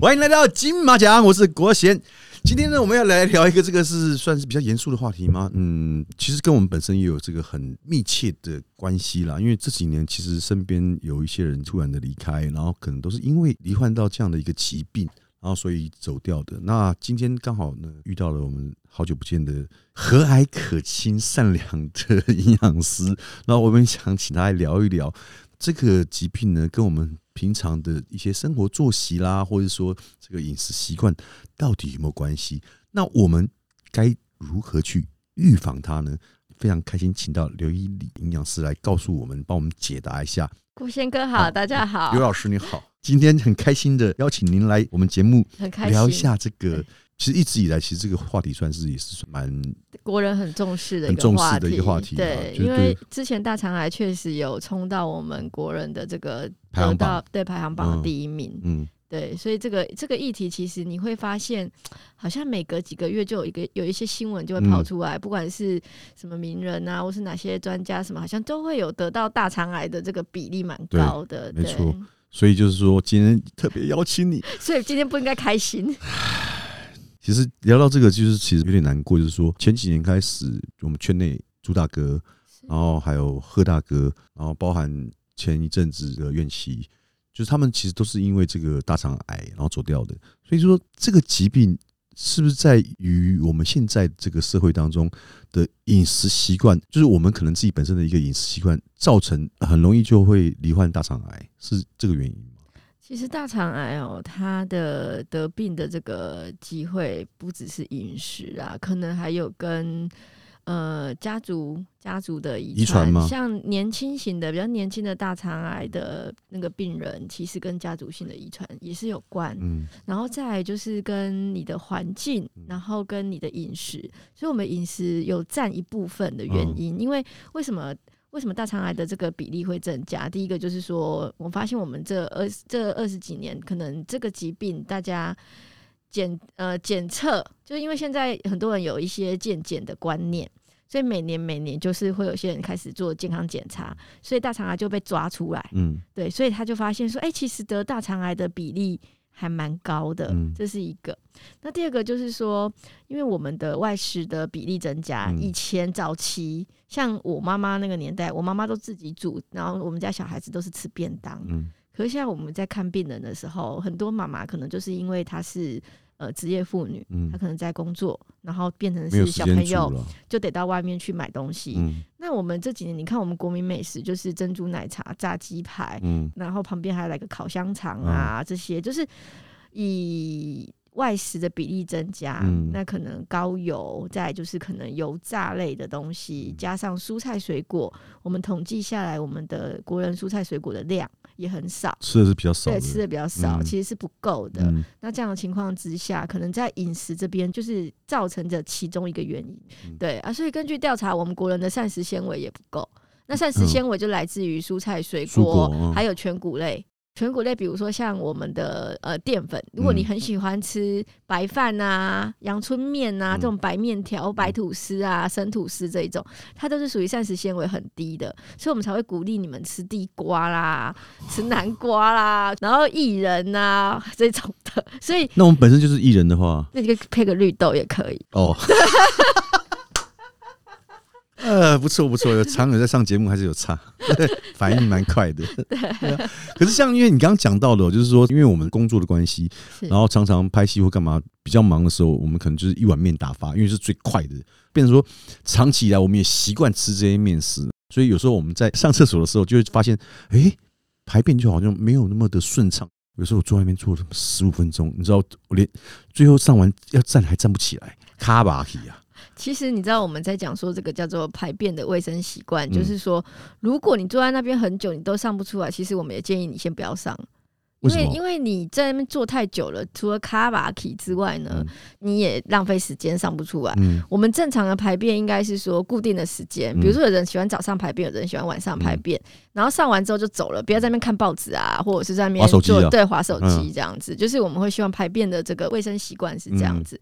欢迎来到金马奖，我是国贤。今天呢，我们要来聊一个这个是算是比较严肃的话题吗？嗯，其实跟我们本身也有这个很密切的关系啦。因为这几年其实身边有一些人突然的离开，然后可能都是因为罹患到这样的一个疾病，然后所以走掉的。那今天刚好呢，遇到了我们好久不见的和蔼可亲、善良的营养师，然后我们想请他来聊一聊这个疾病呢，跟我们。平常的一些生活作息啦，或者说这个饮食习惯，到底有没有关系？那我们该如何去预防它呢？非常开心，请到刘一礼营养师来告诉我们，帮我们解答一下。顾先哥好，大家好，刘老师你好，今天很开心的邀请您来我们节目，很开心聊一下这个。其实一直以来，其实这个话题算是也是蛮国人很重视的、很重视的一个话题。对，因为之前大肠癌确实有冲到我们国人的这个排行榜，对排行榜的第一名。嗯，对，所以这个这个议题，其实你会发现，好像每隔几个月就有一个有一些新闻就会跑出来，不管是什么名人啊，或是哪些专家什么，好像都会有得到大肠癌的这个比例蛮高的。没错，所以就是说今天特别邀请你，所以今天不应该开心。其实聊到这个，就是其实有点难过，就是说前几年开始，我们圈内朱大哥，然后还有贺大哥，然后包含前一阵子的院奇，就是他们其实都是因为这个大肠癌然后走掉的。所以说，这个疾病是不是在于我们现在这个社会当中的饮食习惯，就是我们可能自己本身的一个饮食习惯，造成很容易就会罹患大肠癌，是这个原因吗？其实大肠癌哦，它的得病的这个机会不只是饮食啊，可能还有跟呃家族家族的遗传吗？像年轻型的比较年轻的大肠癌的那个病人，其实跟家族性的遗传也是有关。嗯，然后再就是跟你的环境，然后跟你的饮食，所以我们饮食有占一部分的原因。因为为什么？为什么大肠癌的这个比例会增加？第一个就是说，我发现我们这二这二十几年，可能这个疾病大家检呃检测，就是因为现在很多人有一些健检的观念，所以每年每年就是会有些人开始做健康检查，所以大肠癌就被抓出来。嗯，对，所以他就发现说，哎，其实得大肠癌的比例。还蛮高的，这是一个。那第二个就是说，因为我们的外食的比例增加，以前早期像我妈妈那个年代，我妈妈都自己煮，然后我们家小孩子都是吃便当。嗯，可是现在我们在看病人的时候，很多妈妈可能就是因为她是。呃，职业妇女，她可能在工作，然后变成是小朋友，就得到外面去买东西。那我们这几年，你看我们国民美食就是珍珠奶茶、炸鸡排，然后旁边还来个烤香肠啊，这些就是以。外食的比例增加，那可能高油，再就是可能油炸类的东西，加上蔬菜水果，我们统计下来，我们的国人蔬菜水果的量也很少，吃的是比较少，对，吃的比较少，其实是不够的。那这样的情况之下，可能在饮食这边就是造成着其中一个原因，对啊。所以根据调查，我们国人的膳食纤维也不够，那膳食纤维就来自于蔬菜水果，还有全谷类。全谷类，比如说像我们的呃淀粉，如果你很喜欢吃白饭啊、阳春面啊这种白面条、白吐司啊、生吐司这一种，它都是属于膳食纤维很低的，所以我们才会鼓励你们吃地瓜啦、吃南瓜啦，然后薏仁啊这种的。所以那我们本身就是薏仁的话，那你可以配个绿豆也可以哦。呃，不错不错，有常有在上节目，还是有差，反应蛮快的。可是像因为你刚刚讲到的，就是说，因为我们工作的关系，然后常常拍戏或干嘛比较忙的时候，我们可能就是一碗面打发，因为是最快的。变成说，长期以来我们也习惯吃这些面食，所以有时候我们在上厕所的时候，就会发现，哎，排便就好像没有那么的顺畅。有时候我坐外面坐了十五分钟，你知道，我连最后上完要站还站不起来，卡巴起啊。其实你知道我们在讲说这个叫做排便的卫生习惯，就是说，如果你坐在那边很久，你都上不出来，其实我们也建议你先不要上，因为因为你在那边坐太久了，除了卡巴奇之外呢，你也浪费时间上不出来。我们正常的排便应该是说固定的时间，比如说有人喜欢早上排便，有人喜欢晚上排便，然后上完之后就走了，不要在那边看报纸啊，或者是在那边做对划手机这样子。就是我们会希望排便的这个卫生习惯是这样子。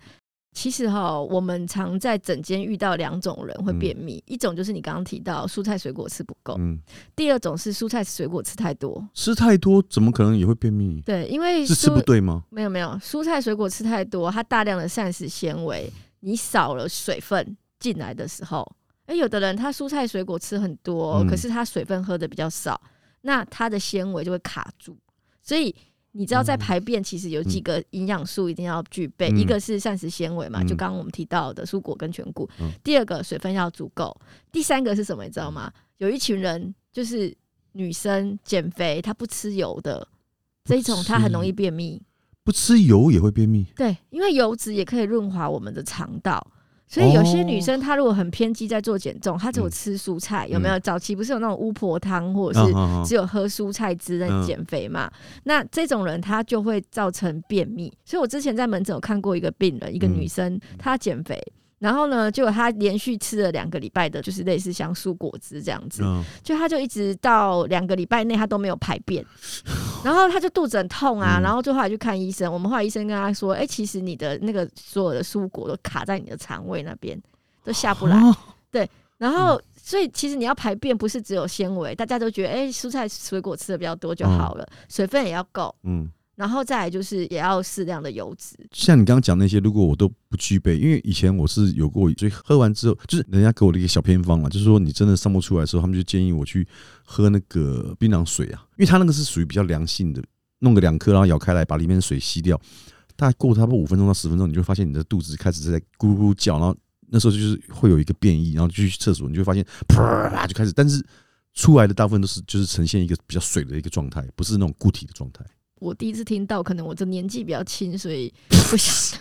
其实哈，我们常在整间遇到两种人会便秘，一种就是你刚刚提到蔬菜水果吃不够，嗯，第二种是蔬菜水果吃太多，吃太多怎么可能也会便秘？对，因为是吃不对吗？没有没有，蔬菜水果吃太多，它大量的膳食纤维，你少了水分进来的时候，哎，有的人他蔬菜水果吃很多，可是他水分喝的比较少，那他的纤维就会卡住，所以。你知道在排便其实有几个营养素一定要具备，一个是膳食纤维嘛，就刚刚我们提到的蔬果跟全谷。第二个水分要足够，第三个是什么？你知道吗？有一群人就是女生减肥，她不吃油的这一种，她很容易便秘。不吃油也会便秘？对，因为油脂也可以润滑我们的肠道。所以有些女生她如果很偏激在做减重，她只有吃蔬菜，有没有？早期不是有那种巫婆汤，或者是只有喝蔬菜汁在减肥嘛？那这种人她就会造成便秘。所以我之前在门诊有看过一个病人，一个女生，她减肥。然后呢，就他连续吃了两个礼拜的，就是类似像蔬果汁这样子，就他就一直到两个礼拜内他都没有排便，然后他就肚子很痛啊，然后就后来去看医生。我们后来医生跟他说：“哎，其实你的那个所有的蔬果都卡在你的肠胃那边，都下不来。”对，然后所以其实你要排便不是只有纤维，大家都觉得哎，蔬菜水果吃的比较多就好了，水分也要够。嗯。然后再来就是也要适量的油脂，像你刚刚讲那些，如果我都不具备，因为以前我是有过，所以喝完之后，就是人家给我的一个小偏方嘛，就是说你真的上不出来的时候，他们就建议我去喝那个槟榔水啊，因为它那个是属于比较凉性的，弄个两颗，然后咬开来，把里面的水吸掉，大概过差不多五分钟到十分钟，你就发现你的肚子开始在咕咕叫，然后那时候就是会有一个变异，然后就去厕所，你就会发现啪就开始，但是出来的大部分都是就是呈现一个比较水的一个状态，不是那种固体的状态。我第一次听到，可能我这年纪比较轻，所以不晓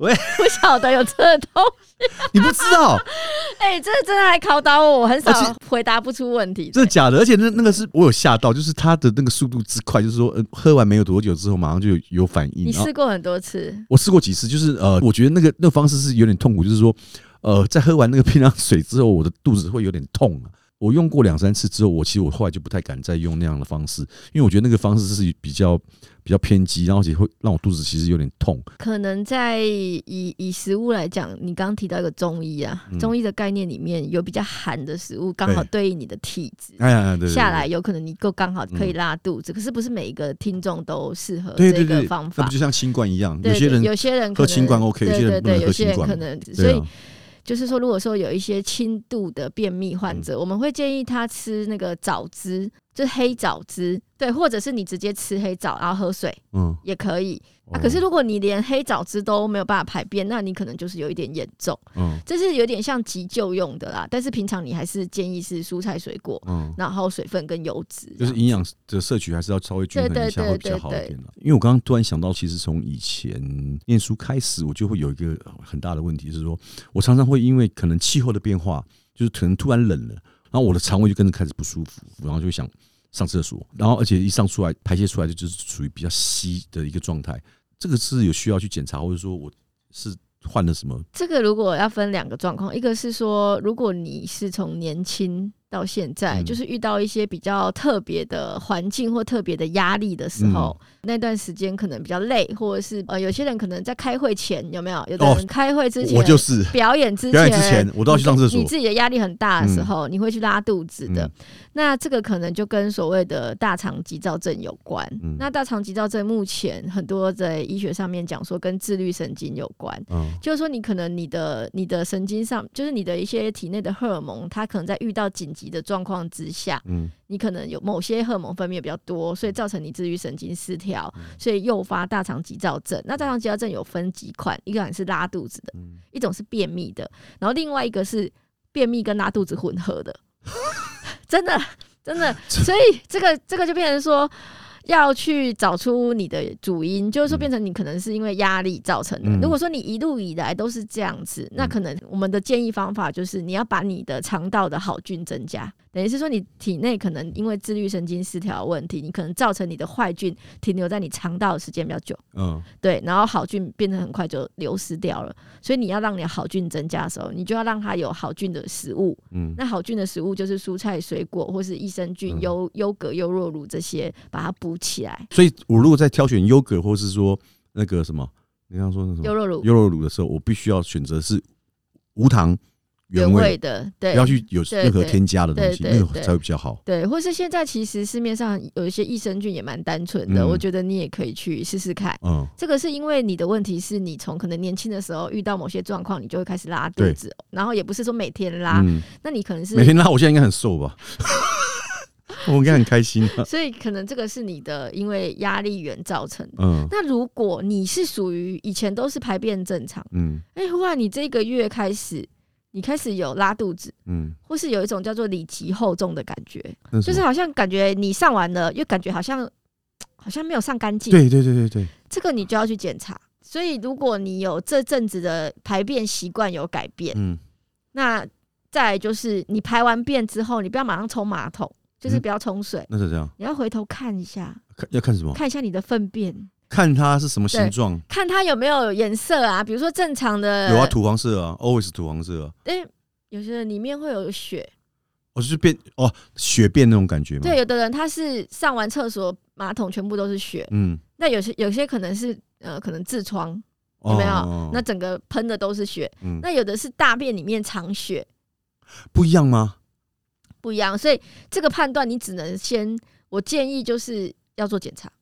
也 不晓得有这东西。你不知道？哎，这真的还考倒我，我很少回答不出问题。真的假的？而且那那个是我有吓到，就是它的那个速度之快，就是说，呃，喝完没有多久之后，马上就有有反应。你试过很多次？我试过几次，就是呃，我觉得那个那个方式是有点痛苦，就是说，呃，在喝完那个冰凉水之后，我的肚子会有点痛啊。我用过两三次之后，我其实我后来就不太敢再用那样的方式，因为我觉得那个方式是比较比较偏激，然后且会让我肚子其实有点痛。可能在以以食物来讲，你刚刚提到一个中医啊，中医的概念里面有比较寒的食物，刚好对应你的体质，哎，下来有可能你够刚好可以拉肚子。可是不是每一个听众都适合这个方法，那就像新冠一样，有些人有些人喝新冠 OK，有些人对有些人可能所以。就是说，如果说有一些轻度的便秘患者，我们会建议他吃那个枣汁，就是黑枣汁，对，或者是你直接吃黑枣，然后喝水，嗯，也可以。啊，可是如果你连黑枣汁都没有办法排便，那你可能就是有一点严重。嗯，这是有点像急救用的啦。但是平常你还是建议是蔬菜水果，嗯，然后水分跟油脂，就是营养的摄取还是要稍微均衡一下会比较好一点的。因为我刚刚突然想到，其实从以前念书开始，我就会有一个很大的问题，是说我常常会因为可能气候的变化，就是可能突然冷了，然然后我的肠胃就跟着开始不舒服，然后就想。上厕所，然后而且一上出来排泄出来就就是处于比较稀的一个状态，这个是有需要去检查，或者说我是患了什么？这个如果要分两个状况，一个是说如果你是从年轻。到现在，就是遇到一些比较特别的环境或特别的压力的时候，那段时间可能比较累，或者是呃，有些人可能在开会前有没有？有的人开会之前，我就是表演之前，表演之前我都要去上厕所。你自己的压力很大的时候，你会去拉肚子的。那这个可能就跟所谓的大肠急躁症有关。那大肠急躁症目前很多在医学上面讲说跟自律神经有关，就是说你可能你的你的神经上，就是你的一些体内的荷尔蒙，它可能在遇到紧急。的状况之下，嗯，你可能有某些荷尔蒙分泌比较多，所以造成你自律神经失调，所以诱发大肠急躁症。那大肠急躁症有分几款，一款是拉肚子的，一种是便秘的，然后另外一个是便秘跟拉肚子混合的，真的真的，所以这个这个就变成说。要去找出你的主因，就是说变成你可能是因为压力造成的。如果说你一路以来都是这样子，那可能我们的建议方法就是你要把你的肠道的好菌增加。等于是说，你体内可能因为自律神经失调问题，你可能造成你的坏菌停留在你肠道的时间比较久。嗯，对，然后好菌变得很快就流失掉了。所以你要让你的好菌增加的时候，你就要让它有好菌的食物。嗯，那好菌的食物就是蔬菜、水果，或是益生菌、优优格、优酪乳这些，把它补起来。所以我如果在挑选优格，或是说那个什么。你刚刚说那什么优酪乳优酪乳的时候，我必须要选择是无糖原味味的，对，不要去有任何添加的东西，那个才会比较好。对，或是现在其实市面上有一些益生菌也蛮单纯的，嗯我觉得你也可以去试试看。嗯，这个是因为你的问题是你从可能年轻的时候遇到某些状况，你就会开始拉肚子，然后也不是说每天拉，嗯，那你可能是每天拉，我现在应该很瘦吧？我应该很开心啊。所以可能这个是你的因为压力源造成的。嗯。那如果你是属于以前都是排便正常，嗯。哎、忽然你这个月开始，你开始有拉肚子，嗯，或是有一种叫做里脊厚重的感觉，就是好像感觉你上完了，又感觉好像 好像没有上干净，对对对对对，这个你就要去检查。所以如果你有这阵子的排便习惯有改变，嗯。那再就是你排完便之后，你不要马上冲马桶，就是嗯不要冲水，那是这样，你要回头看一下，看要看什么？看一下你的粪便，看它是什么形状。看它有没有颜色啊，比如说正常的有啊，土黄色啊，always 土黄色啊，诶、有些人里面会有血，哦，就是变哦，血便那种感觉吗。对，，有的人他是上完厕所马桶全部都是血，嗯，那有些有些可能是呃可能痔疮，有没有？哦那整个喷的都是血，嗯，那有的是大便里面藏血，不一样吗？不一样，所以这个判断你只能先，我建议就是要做检查。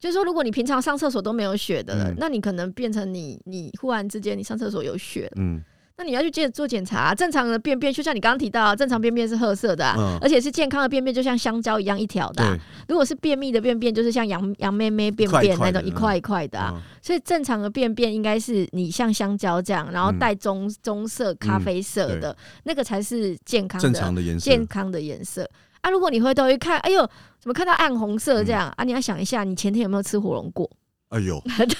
就是说，如果你平常上厕所都没有血的了，嗯。那你可能变成你你忽然之间你上厕所有血，嗯那你要去接做检查、啊正常的便便就像你刚刚提到啊，正常便便是褐色的、啊，嗯，而且是健康的便便，就像香蕉一样一条的啊、如果是便秘的便便，就是像羊羊妹妹便便那种一块一块的所以正常的便便应该是你像香蕉这样，然后嗯带棕棕色、咖啡色的，那个才是健康正的常的颜色。健康的颜色啊。如果你回头一看，哎呦，怎么看到暗红色这嗯样、啊？你要想一下，你前天有没有吃火龙果？哎呦，对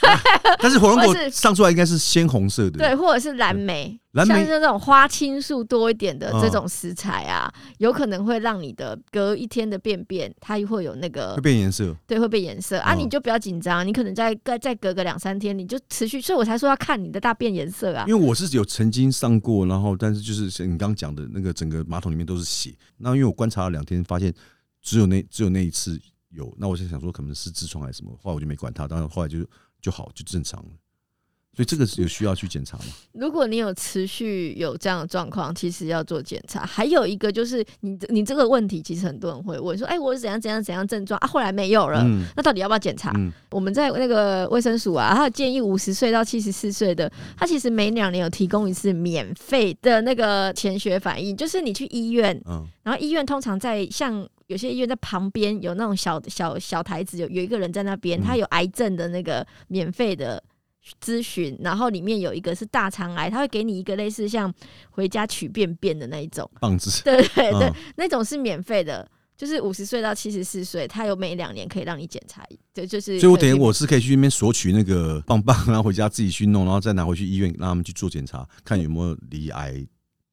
但是火龙果上出来应该是鲜红色的。对，或者是蓝莓，蓝莓像是那种花青素多一点的嗯这种食材啊，有可能会让你的隔一天的便便它会有那个会变颜色。对，会变颜色啊，嗯你就不要紧张，你可能再再再隔个两三天，你就持续，所以我才说要看你的大便颜色啊。因为我是有曾经上过，然后但是就是像你刚刚讲的那个整个马桶里面都是血。那因为我观察了两天，发现只有那只有那一次有，那我就想说可能是痔疮还是什么，后来我就没管它，当然后来就就好就正常了。所以这个是有需要去检查吗？如果你有持续有这样的状况，其实要做检查。还有一个就是你你这个问题，其实很多人会问说，哎、我是怎样怎样怎样症状啊，后来没有了，嗯那到底要不要检查？嗯我们在那个卫生署啊，他建议五十岁到七十四岁的，他其实每两年有提供一次免费的那个潜血反应，就是你去医院，嗯然后医院通常在像有些医院在旁边有那种小小小台子，有有一个人在那边，嗯他有癌症的那个免费的咨询，然后里面有一个是大肠癌，他会给你一个类似像回家取便便的那一种，棒子。对对对，嗯那种是免费的。就是五十岁到七十四岁，他有每两年可以让你检查，对，就是所以我等于我是可以去那边索取那个棒棒，然后回家自己去弄，然后再拿回去医院让他们去做检查，看有没有离癌。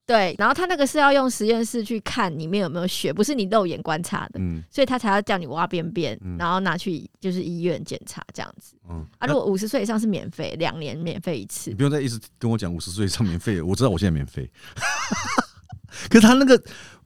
对，然后他那个是要用实验室去看里面有没有血，不是你肉眼观察的，嗯所以他才要叫你挖便便，嗯然后拿去就是医院检查这样子。嗯啊，如果五十岁以上是免费，两年免费一次你。不用再一直跟我讲五十岁以上免费，我知道我现在免费。可是他那个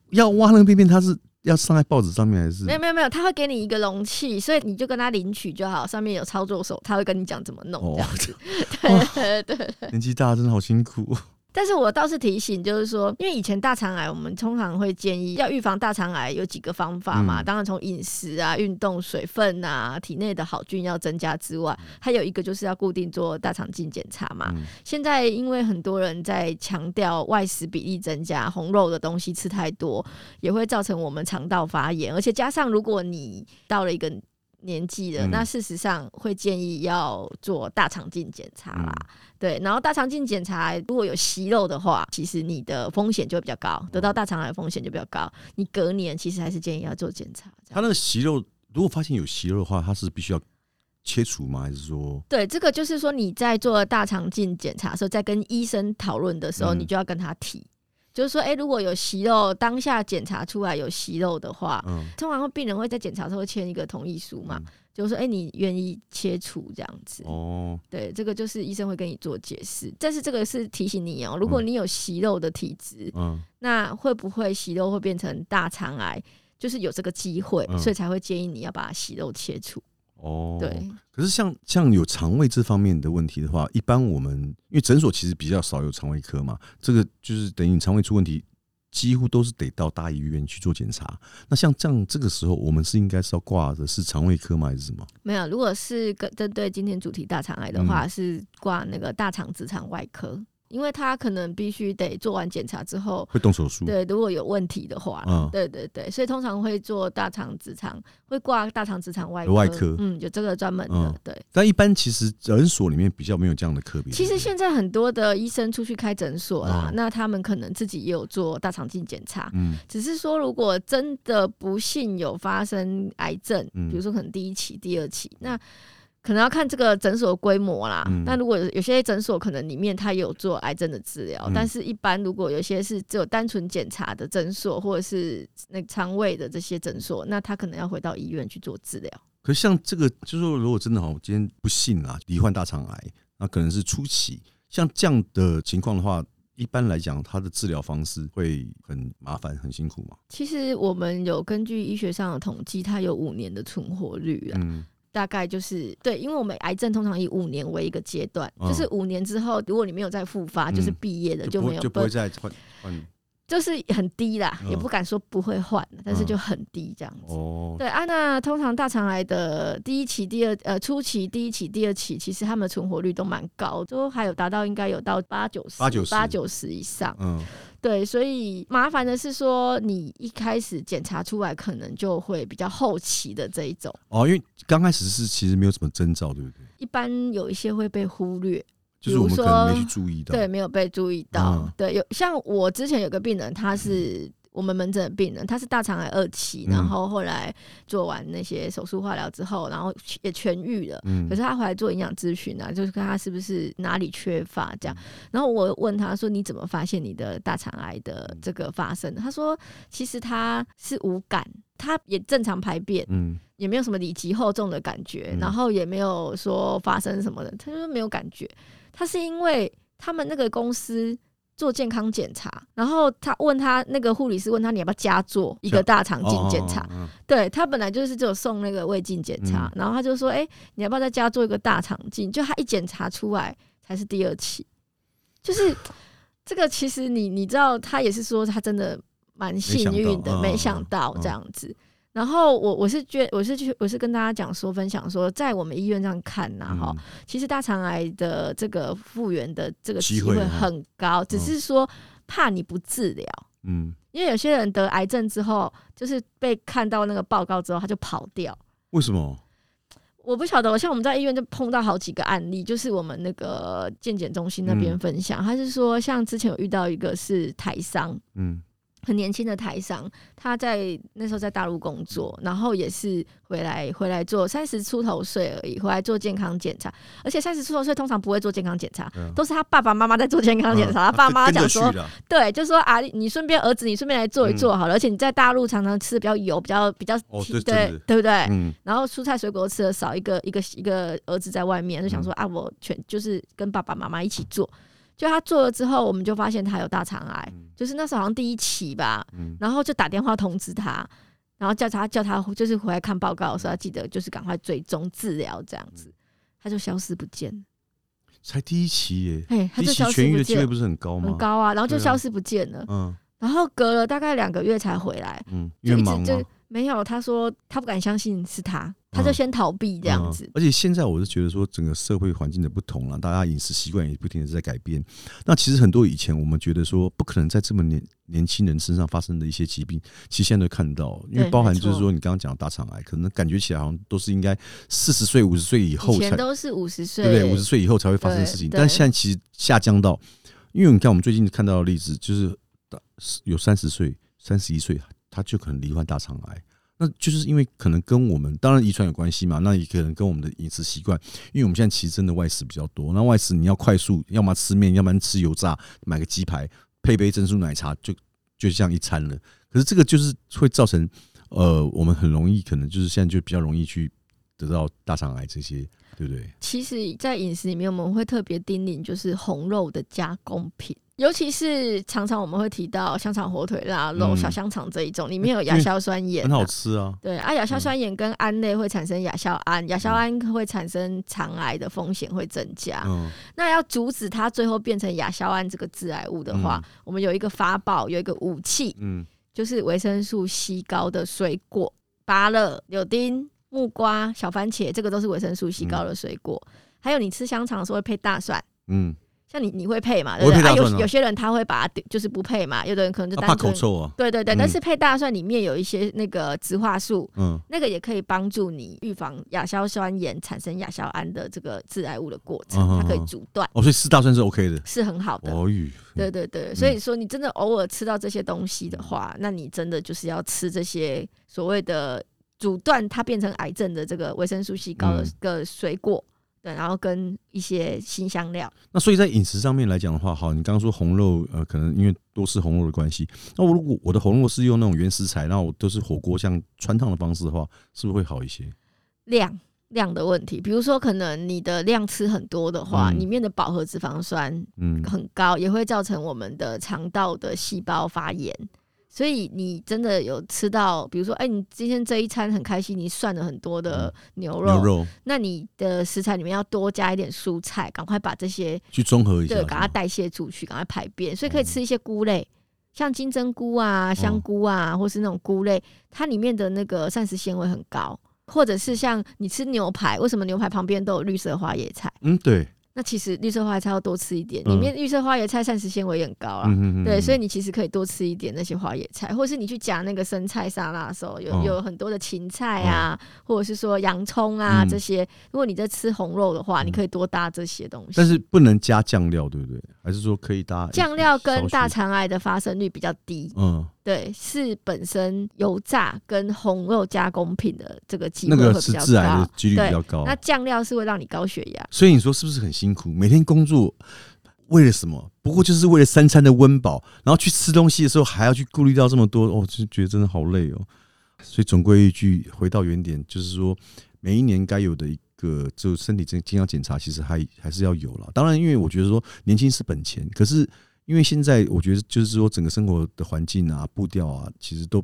要挖那个便便，他是要上在报纸上面还是没？有没有没有，他会给你一个容器，所以你就跟他领取就好，上面有操作手，他会跟你讲怎么弄哦这样子。对对对。年纪大真的好辛苦。但是我倒是提醒，就是说，因为以前大肠癌，我们通常会建议要预防大肠癌有几个方法嘛，嗯当然从饮食啊、运动、水分啊、体内的好菌要增加之外，还有一个就是要固定做大肠镜检查嘛。嗯现在因为很多人在强调外食比例增加，红肉的东西吃太多，也会造成我们肠道发炎，而且加上如果你到了一个年纪的，嗯那事实上会建议要做大肠镜检查啦。嗯对，然后大肠镜检查如果有息肉的话，其实你的风险就会比较高，得到大肠癌的风险就比较高。你隔年其实还是建议要做检查。他那个息肉，如果发现有息肉的话，他是必须要切除吗？还是说？对，这个就是说你在做大肠镜检查的时候，在跟医生讨论的时候，嗯你就要跟他提，就是说，哎、如果有息肉，当下检查出来有息肉的话，嗯。通常会病人会在检查的时候签一个同意书嘛，嗯。就是说，哎、你愿意切除这样子。哦，对，这个就是医生会跟你做解释，但是这个是提醒你哦、如果嗯你有息肉的体质，嗯。那会不会息肉会变成大肠癌？就是有这个机会，嗯。所以才会建议你要把息肉切除。哦，对。可是像像有肠胃这方面的问题的话，一般我们因为诊所其实比较少有肠胃科嘛，这个就是等于你肠胃出问题，几乎都是得到大医院去做检查。那像这样这个时候，我们是应该是要挂的是肠胃科吗，还是什么？没有，如果是跟针对今天主题大肠癌的话，是挂那个大肠直肠外科。因为他可能必须得做完检查之后会动手术，对，如果有问题的话，嗯，对对对，所以通常会做大肠直肠，会挂大肠直肠外外科，嗯，有这个专门的，对。但一般其实诊所里面比较没有这样的科别。其实现在很多的医生出去开诊所啦，那他们可能自己也有做大肠镜检查，嗯，只是说如果真的不幸有发生癌症，比如说可能第一期、第二期，那。可能要看这个诊所规模啦。那如果有些诊所可能里面它有做癌症的治疗，但是一般如果有些是只有单纯检查的诊所，或者是那肠胃的这些诊所，那他可能要回到医院去做治疗。可是像这个，就是说如果真的好，今天不幸啊，罹患大肠癌，那可能是初期。像这样的情况的话，一般来讲，它的治疗方式会很麻烦、很辛苦吗？其实我们有根据医学上的统计，它有五年的存活率啊。大概就是对，因为我们癌症通常以五年为一个阶段，就是五年之后，如果你没有再复发，就是毕业的就没有就不会再换换。就是很低啦，也不敢说不会换，但是就很低这样子。对啊，那通常大肠癌的第一期、第二呃初期、第一期、第二期，其实他们的存活率都蛮高，都还有达到应该有到八九十、八九十、八九十以上。嗯，对，所以麻烦的是说，你一开始检查出来，可能就会比较后期的这一种。哦，因为刚开始是其实没有什么征兆，对不对？一般有一些会被忽略。就是我们可能没去注意到，对，没有被注意到。对，有像我之前有个病人，他是我们门诊的病人，他是大肠癌二期，然后后来做完那些手术化疗之后，然后也痊愈了。嗯，可是他回来做营养咨询啊，就是看他是不是哪里缺乏这样。然后我问他说：“你怎么发现你的大肠癌的这个发生？”他说：“其实他是无感，他也正常排便，嗯，也没有什么里脊厚重的感觉，然后也没有说发生什么的，他说没有感觉。”他是因为他们那个公司做健康检查，然后他问他那个护理师问他你要不要加做一个大肠镜检查？对他本来就是只有送那个胃镜检查，然后他就说：“哎，你要不要再加做一个大肠镜？”就他一检查出来才是第二期，就是 这个其实你你知道，他也是说他真的蛮幸运的，没想到这样子。然后我我是觉我是去我是跟大家讲说分享说，在我们医院这样看呐哈，其实大肠癌的这个复原的这个机会很高，只是说怕你不治疗，嗯，因为有些人得癌症之后，就是被看到那个报告之后他就跑掉，为什么？我不晓得，像我们在医院就碰到好几个案例，就是我们那个健检中心那边分享，他是说像之前有遇到一个是台商，嗯。很年轻的台商，他在那时候在大陆工作，然后也是回来回来做三十出头岁而已，回来做健康检查。而且三十出头岁通常不会做健康检查，都是他爸爸妈妈在做健康检查。他爸妈讲说，对，就说啊，你顺便儿子，你顺便来做一做好了。而且你在大陆常常吃的比较油，比较比较对对不对？然后蔬菜水果吃的少，一个一个一个儿子在外面就想说啊，我全就是跟爸爸妈妈一起做。就他做了之后，我们就发现他有大肠癌，就是那时候好像第一期吧，然后就打电话通知他，然后叫他叫他就是回来看报告的时候，记得就是赶快追踪治疗这样子，他就消失不见。才第一期耶，哎，他就消失不见，不是很高吗？很高啊，然后就消失不见了，嗯，然后隔了大概两个月才回来，嗯，因为忙吗？没有，他说他不敢相信是他。他就先逃避这样子，而且现在我是觉得说，整个社会环境的不同了，大家饮食习惯也不停的在改变。那其实很多以前我们觉得说不可能在这么年年轻人身上发生的一些疾病，其实现在都看到，因为包含就是说你刚刚讲大肠癌，可能感觉起来好像都是应该四十岁、五十岁以后才都是五十岁，对不对？五十岁以后才会发生的事情，但现在其实下降到，因为你看我们最近看到的例子，就是有三十岁、三十一岁，他就可能罹患大肠癌。那就是因为可能跟我们当然遗传有关系嘛，那也可能跟我们的饮食习惯，因为我们现在其实真的外食比较多，那外食你要快速，要么吃面，要么吃油炸，买个鸡排配杯珍珠奶茶，就就这样一餐了。可是这个就是会造成，呃，我们很容易可能就是现在就比较容易去得到大肠癌这些，对不对？其实，在饮食里面，我们会特别叮咛，就是红肉的加工品。尤其是常常我们会提到香肠、火腿、腊肉、小香肠这一种，里面有亚硝酸盐，很好吃啊。对啊，亚硝酸盐跟胺类会产生亚硝胺，亚硝胺会产生肠癌的风险会增加。那要阻止它最后变成亚硝胺这个致癌物的话，我们有一个法宝，有一个武器，嗯，就是维生素 C 高的水果，芭乐、柳丁、木瓜、小番茄，这个都是维生素 C 高的水果。还有你吃香肠的时候会配大蒜，嗯。像你你会配嘛？对不对？啊，有有些人他会把它就是不配嘛，有的人可能就怕口臭啊。对对对，但是配大蒜里面有一些那个植化素，嗯，那个也可以帮助你预防亚硝酸盐产生亚硝胺的这个致癌物的过程，它可以阻断。哦，所以吃大蒜是 OK 的，是很好的。哦对对对，所以说你真的偶尔吃到这些东西的话，那你真的就是要吃这些所谓的阻断它变成癌症的这个维生素 C 高的个水果。对，然后跟一些新香料。那所以在饮食上面来讲的话，好，你刚刚说红肉，呃，可能因为多吃红肉的关系。那我如果我的红肉是用那种原食材，那我都是火锅像穿烫的方式的话，是不是会好一些？量量的问题，比如说可能你的量吃很多的话，里面的饱和脂肪酸嗯很高，也会造成我们的肠道的细胞发炎。所以你真的有吃到，比如说，哎，你今天这一餐很开心，你涮了很多的牛肉，牛肉，那你的食材里面要多加一点蔬菜，赶快把这些去综合一下，对，赶快代谢出去，赶快排便。所以可以吃一些菇类，像金针菇啊、香菇啊，或是那种菇类，它里面的那个膳食纤维很高。或者是像你吃牛排，为什么牛排旁边都有绿色花椰菜？嗯，对。那其实绿色花椰菜要多吃一点，里面绿色花椰菜膳食纤维也很高啊。对，所以你其实可以多吃一点那些花椰菜，或是你去夹那个生菜沙拉的时候，有有很多的芹菜啊，或者是说洋葱啊这些。如果你在吃红肉的话，你可以多搭这些东西。但是不能加酱料，对不对？还是说可以搭酱料？跟大肠癌的发生率比较低。嗯。对，是本身油炸跟红肉加工品的这个机会会比较高，几率比较高。那酱料是会让你高血压，所以你说是不是很辛苦？每天工作为了什么？不过就是为了三餐的温饱，然后去吃东西的时候还要去顾虑到这么多，哦，就觉得真的好累哦。所以总归一句，回到原点，就是说每一年该有的一个就身体健健康检查，其实还还是要有了。当然，因为我觉得说年轻是本钱，可是。因为现在我觉得，就是说整个生活的环境啊、步调啊，其实都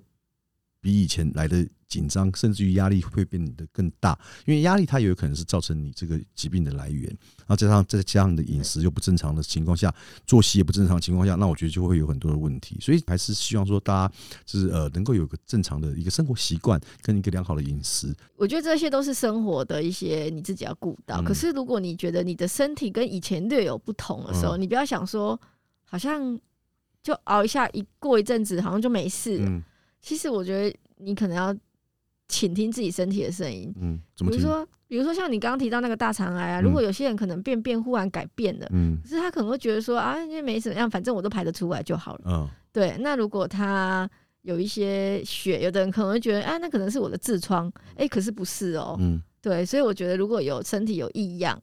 比以前来的。紧张，甚至于压力会变得更大，因为压力它也有可能是造成你这个疾病的来源。然后加上再加上你的饮食又不正常的情况下，作息也不正常的情况下，那我觉得就会有很多的问题。所以还是希望说大家就是呃能够有个正常的一个生活习惯跟一个良好的饮食。我觉得这些都是生活的一些你自己要顾到。可是如果你觉得你的身体跟以前略有不同的时候，你不要想说好像就熬一下，一过一阵子好像就没事。嗯，其实我觉得你可能要。倾听自己身体的声音，嗯，比如说，比如说像你刚刚提到那个大肠癌啊，如果有些人可能便便忽然改变了，嗯，可是他可能会觉得说啊，因为没怎么样，反正我都排得出来就好了，嗯，对。那如果他有一些血，有的人可能会觉得，啊，那可能是我的痔疮，哎，可是不是哦，嗯，对。所以我觉得如果有身体有异样，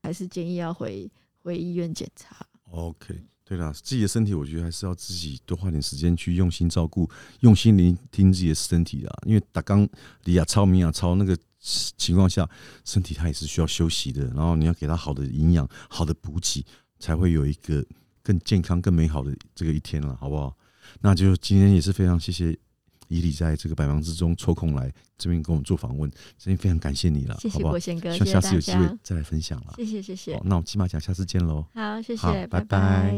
还是建议要回回医院检查。OK。对啦，自己的身体，我觉得还是要自己多花点时间去用心照顾，用心聆听自己的身体啊。因为打刚李亚超、米亚超那个情况下，身体它也是需要休息的。然后你要给他好的营养、好的补给，才会有一个更健康、更美好的这个一天了，好不好？那就今天也是非常谢谢伊里在这个百忙之中抽空来这边跟我们做访问，真的非常感谢你了，谢谢国贤哥，希望下次有机会再来分享了。谢谢谢谢，那我们起码讲下次见喽。好，谢谢，拜拜。